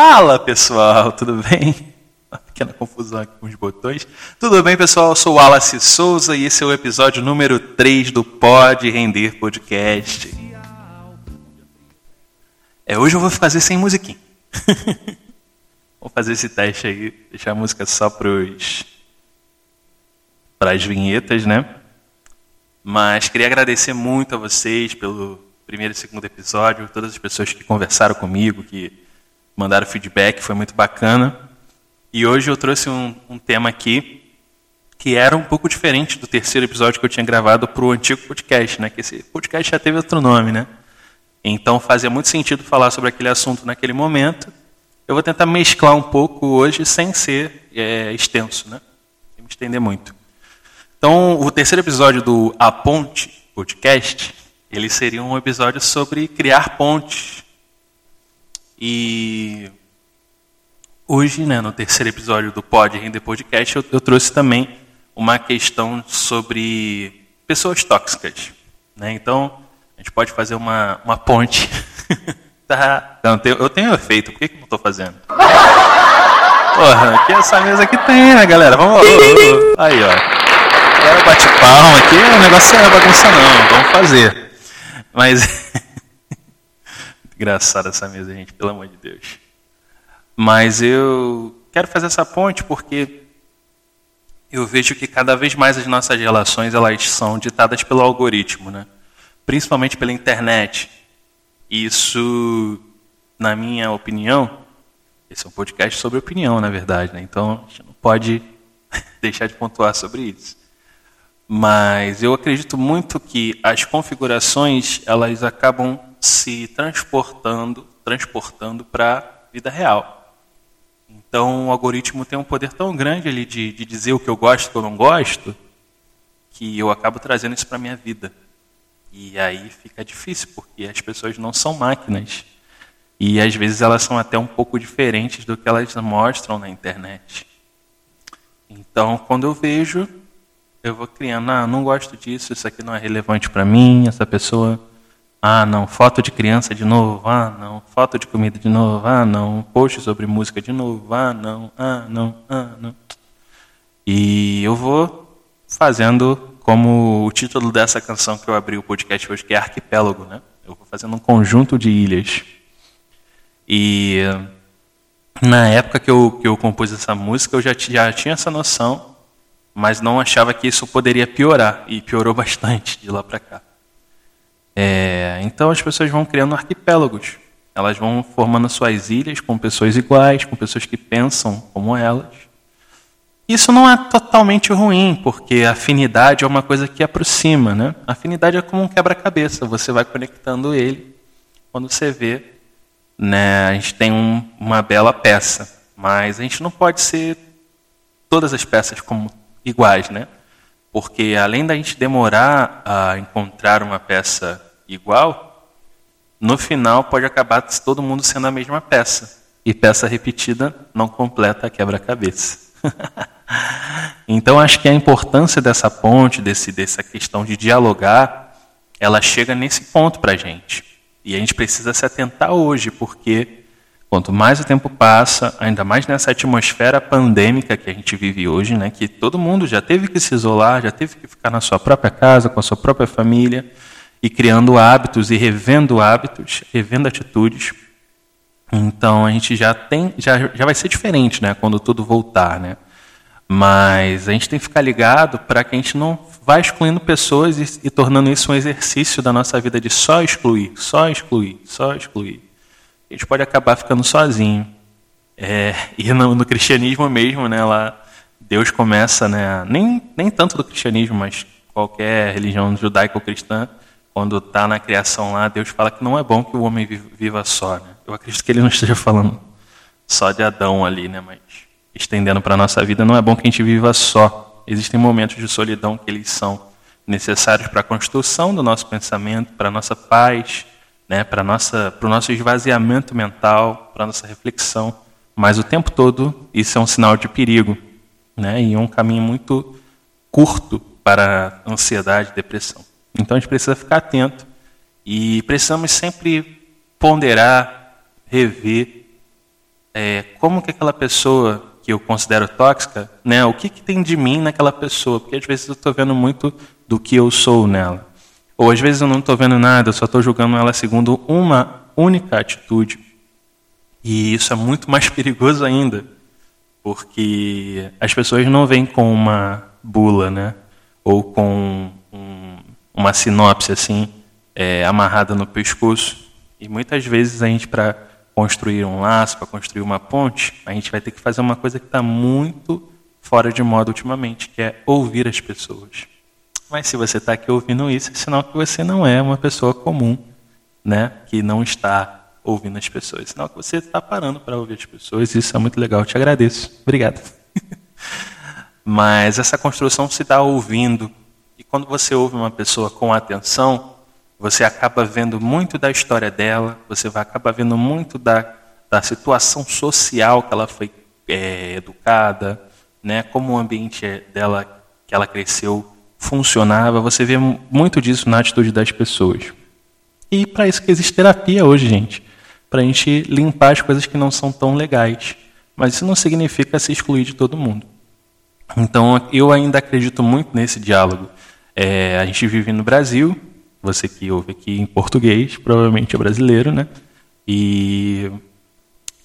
Fala pessoal, tudo bem? Uma pequena confusão aqui com os botões. Tudo bem, pessoal? Eu sou o Wallace Souza e esse é o episódio número 3 do Pode Render Podcast. É, hoje eu vou fazer sem musiquinha. Vou fazer esse teste aí, deixar a música só pros para as vinhetas, né? Mas queria agradecer muito a vocês pelo primeiro e segundo episódio, todas as pessoas que conversaram comigo, que mandaram feedback, foi muito bacana. E hoje eu trouxe um, um tema aqui que era um pouco diferente do terceiro episódio que eu tinha gravado para o antigo podcast, né? Que esse podcast já teve outro nome, né? Então fazia muito sentido falar sobre aquele assunto naquele momento. Eu vou tentar mesclar um pouco hoje sem ser é, extenso, né? Sem me estender muito. Então, o terceiro episódio do A Ponte Podcast, ele seria um episódio sobre criar pontes. E hoje, né, no terceiro episódio do Pod Render Podcast, eu, eu trouxe também uma questão sobre pessoas tóxicas. Né? Então, a gente pode fazer uma, uma ponte. tá. Não, eu tenho efeito, por que, que não estou fazendo? Porra, aqui essa mesa aqui tem, né, galera? Vamos lá. Aí, ó. Agora bate palma aqui, o negócio não é bagunça não, vamos fazer. Mas. Engraçada essa mesa, gente, pelo amor de Deus. Mas eu quero fazer essa ponte porque eu vejo que cada vez mais as nossas relações elas são ditadas pelo algoritmo, né? principalmente pela internet. Isso, na minha opinião, esse é um podcast sobre opinião, na verdade, né? então a gente não pode deixar de pontuar sobre isso. Mas eu acredito muito que as configurações elas acabam se transportando, transportando para a vida real. Então o algoritmo tem um poder tão grande ali de, de dizer o que eu gosto o que eu não gosto, que eu acabo trazendo isso para minha vida. E aí fica difícil, porque as pessoas não são máquinas. E às vezes elas são até um pouco diferentes do que elas mostram na internet. Então, quando eu vejo, eu vou criando, ah, não gosto disso, isso aqui não é relevante para mim, essa pessoa, ah, não, foto de criança de novo, ah, não, foto de comida de novo, ah, não, post sobre música de novo, ah, não, ah, não, ah, não. E eu vou fazendo como o título dessa canção que eu abri o podcast hoje, que é Arquipélago, né? Eu vou fazendo um conjunto de ilhas. E na época que eu, que eu compus essa música, eu já, já tinha essa noção mas não achava que isso poderia piorar, e piorou bastante de lá para cá. É, então as pessoas vão criando arquipélagos, elas vão formando suas ilhas com pessoas iguais, com pessoas que pensam como elas. Isso não é totalmente ruim, porque a afinidade é uma coisa que aproxima. Né? A afinidade é como um quebra-cabeça, você vai conectando ele. Quando você vê, né, a gente tem um, uma bela peça, mas a gente não pode ser todas as peças como iguais, né? Porque além da gente demorar a encontrar uma peça igual, no final pode acabar todo mundo sendo a mesma peça. E peça repetida não completa a quebra-cabeça. então acho que a importância dessa ponte, desse, dessa questão de dialogar, ela chega nesse ponto para a gente. E a gente precisa se atentar hoje, porque Quanto mais o tempo passa, ainda mais nessa atmosfera pandêmica que a gente vive hoje, né, que todo mundo já teve que se isolar, já teve que ficar na sua própria casa, com a sua própria família, e criando hábitos e revendo hábitos, revendo atitudes. Então a gente já tem, já, já vai ser diferente, né, quando tudo voltar, né? Mas a gente tem que ficar ligado para que a gente não vá excluindo pessoas e, e tornando isso um exercício da nossa vida de só excluir, só excluir, só excluir a gente pode acabar ficando sozinho. É, e no, no, cristianismo mesmo, né, lá Deus começa, né, nem, nem tanto do cristianismo, mas qualquer religião judaico-cristã, quando está na criação lá, Deus fala que não é bom que o homem viva só. Né? Eu acredito que ele não esteja falando só de Adão ali, né, mas estendendo para a nossa vida, não é bom que a gente viva só. Existem momentos de solidão que eles são necessários para a construção do nosso pensamento, para a nossa paz, né, para o nosso esvaziamento mental, para a nossa reflexão. Mas o tempo todo isso é um sinal de perigo né, e um caminho muito curto para ansiedade e depressão. Então a gente precisa ficar atento e precisamos sempre ponderar, rever é, como que aquela pessoa que eu considero tóxica, né, o que, que tem de mim naquela pessoa? Porque às vezes eu estou vendo muito do que eu sou nela. Ou às vezes eu não estou vendo nada, eu só estou julgando ela segundo uma única atitude. E isso é muito mais perigoso ainda, porque as pessoas não vêm com uma bula, né? Ou com uma sinopse assim, é, amarrada no pescoço. E muitas vezes a gente, para construir um laço, para construir uma ponte, a gente vai ter que fazer uma coisa que está muito fora de moda ultimamente, que é ouvir as pessoas. Mas se você está aqui ouvindo isso, é sinal que você não é uma pessoa comum, né? Que não está ouvindo as pessoas. É sinal que você está parando para ouvir as pessoas. Isso é muito legal. Eu te agradeço. Obrigado. Mas essa construção se dá ouvindo. Quando você ouve uma pessoa com atenção, você acaba vendo muito da história dela, você vai acabar vendo muito da, da situação social que ela foi é, educada, né? como o ambiente dela que ela cresceu funcionava, você vê muito disso na atitude das pessoas. E para isso que existe terapia hoje, gente. Para a gente limpar as coisas que não são tão legais. Mas isso não significa se excluir de todo mundo. Então, eu ainda acredito muito nesse diálogo. É, a gente vive no Brasil, você que ouve aqui em português, provavelmente é brasileiro, né? E,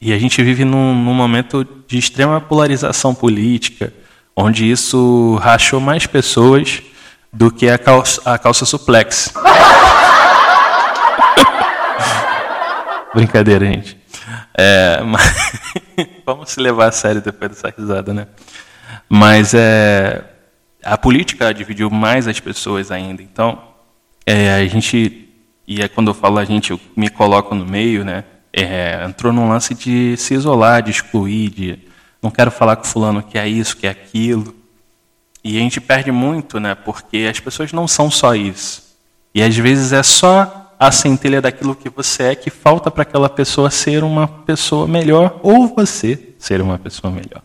e a gente vive num, num momento de extrema polarização política, onde isso rachou mais pessoas do que a calça, a calça suplex. Brincadeira, gente. É, mas... Vamos se levar a sério depois dessa risada, né? Mas é, a política dividiu mais as pessoas ainda. Então, é, a gente, e é quando eu falo a gente, eu me coloco no meio, né? É, entrou num lance de se isolar, de excluir, de não quero falar com fulano que é isso, que é aquilo. E a gente perde muito, né? Porque as pessoas não são só isso. E às vezes é só a centelha daquilo que você é que falta para aquela pessoa ser uma pessoa melhor ou você ser uma pessoa melhor.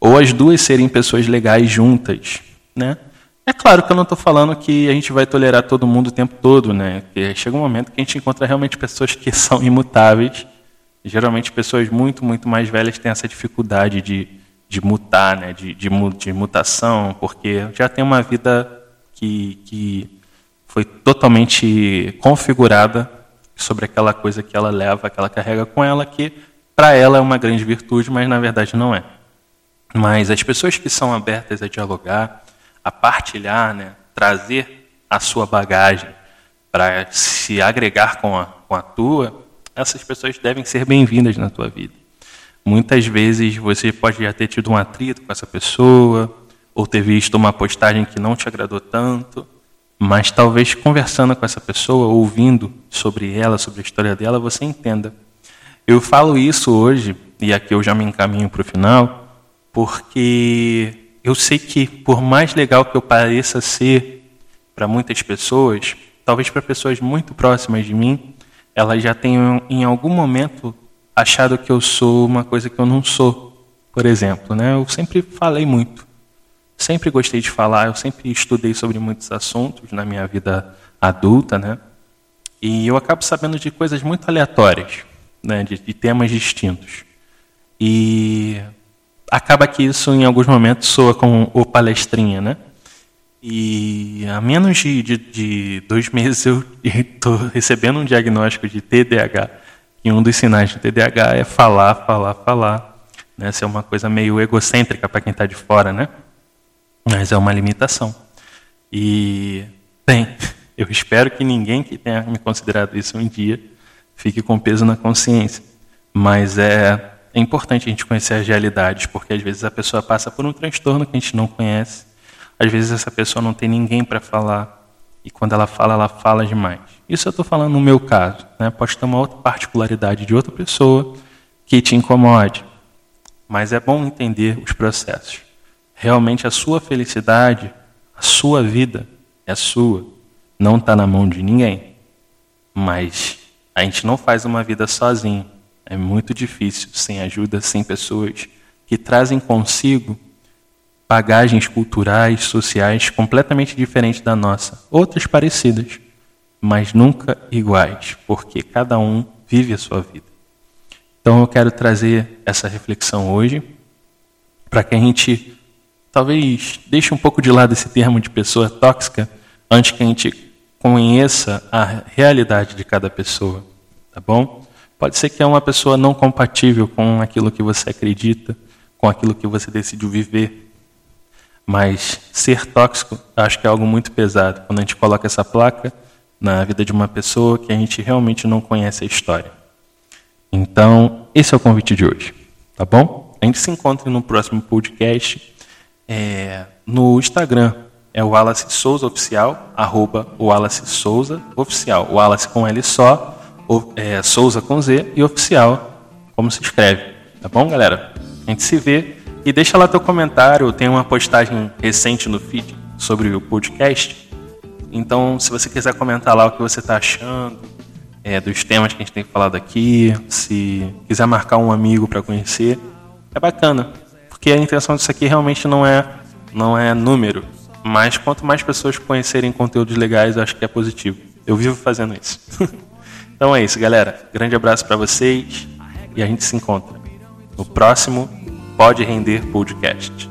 Ou as duas serem pessoas legais juntas, né? É claro que eu não estou falando que a gente vai tolerar todo mundo o tempo todo, né? Porque chega um momento que a gente encontra realmente pessoas que são imutáveis geralmente pessoas muito, muito mais velhas têm essa dificuldade de, de mutar, né? de, de, de mutação, porque já tem uma vida que, que foi totalmente configurada sobre aquela coisa que ela leva, que ela carrega com ela, que para ela é uma grande virtude, mas na verdade não é. Mas as pessoas que são abertas a dialogar, a partilhar, né, trazer a sua bagagem para se agregar com a, com a tua, essas pessoas devem ser bem-vindas na tua vida. Muitas vezes você pode já ter tido um atrito com essa pessoa, ou ter visto uma postagem que não te agradou tanto, mas talvez conversando com essa pessoa, ouvindo sobre ela, sobre a história dela, você entenda. Eu falo isso hoje, e aqui eu já me encaminho para o final, porque eu sei que, por mais legal que eu pareça ser para muitas pessoas, talvez para pessoas muito próximas de mim, elas já tenham em algum momento achado que eu sou uma coisa que eu não sou. Por exemplo, né? Eu sempre falei muito, sempre gostei de falar, eu sempre estudei sobre muitos assuntos na minha vida adulta, né? E eu acabo sabendo de coisas muito aleatórias, né? de, de temas distintos. E acaba que isso em alguns momentos soa como o palestrinha, né? E há menos de, de, de dois meses eu estou recebendo um diagnóstico de TDAH. E um dos sinais de TDAH é falar, falar, falar. Né? Essa é uma coisa meio egocêntrica para quem está de fora, né? Mas é uma limitação. E, bem, eu espero que ninguém que tenha me considerado isso um dia fique com peso na consciência. Mas é, é importante a gente conhecer as realidades, porque às vezes a pessoa passa por um transtorno que a gente não conhece às vezes essa pessoa não tem ninguém para falar e quando ela fala, ela fala demais. Isso eu estou falando no meu caso. Né? Pode ter uma outra particularidade de outra pessoa que te incomode. Mas é bom entender os processos. Realmente a sua felicidade, a sua vida é sua. Não está na mão de ninguém. Mas a gente não faz uma vida sozinho. É muito difícil, sem ajuda, sem pessoas que trazem consigo bagagens culturais, sociais completamente diferentes da nossa, outras parecidas, mas nunca iguais, porque cada um vive a sua vida. Então eu quero trazer essa reflexão hoje para que a gente talvez deixe um pouco de lado esse termo de pessoa tóxica antes que a gente conheça a realidade de cada pessoa, tá bom? Pode ser que é uma pessoa não compatível com aquilo que você acredita, com aquilo que você decidiu viver. Mas ser tóxico, acho que é algo muito pesado. Quando a gente coloca essa placa na vida de uma pessoa que a gente realmente não conhece a história. Então, esse é o convite de hoje, tá bom? A gente se encontra no próximo podcast é, no Instagram. É o Wallace Souza Oficial, arroba Wallace Souza Oficial. Wallace com L só, é, Souza com Z e Oficial, como se escreve. Tá bom, galera? A gente se vê e deixa lá teu comentário. Tem uma postagem recente no feed sobre o podcast. Então, se você quiser comentar lá o que você está achando, é, dos temas que a gente tem falado aqui, se quiser marcar um amigo para conhecer, é bacana, porque a intenção disso aqui realmente não é não é número, mas quanto mais pessoas conhecerem conteúdos legais, eu acho que é positivo. Eu vivo fazendo isso. então é isso, galera. Grande abraço para vocês e a gente se encontra no próximo Pode Render Podcast.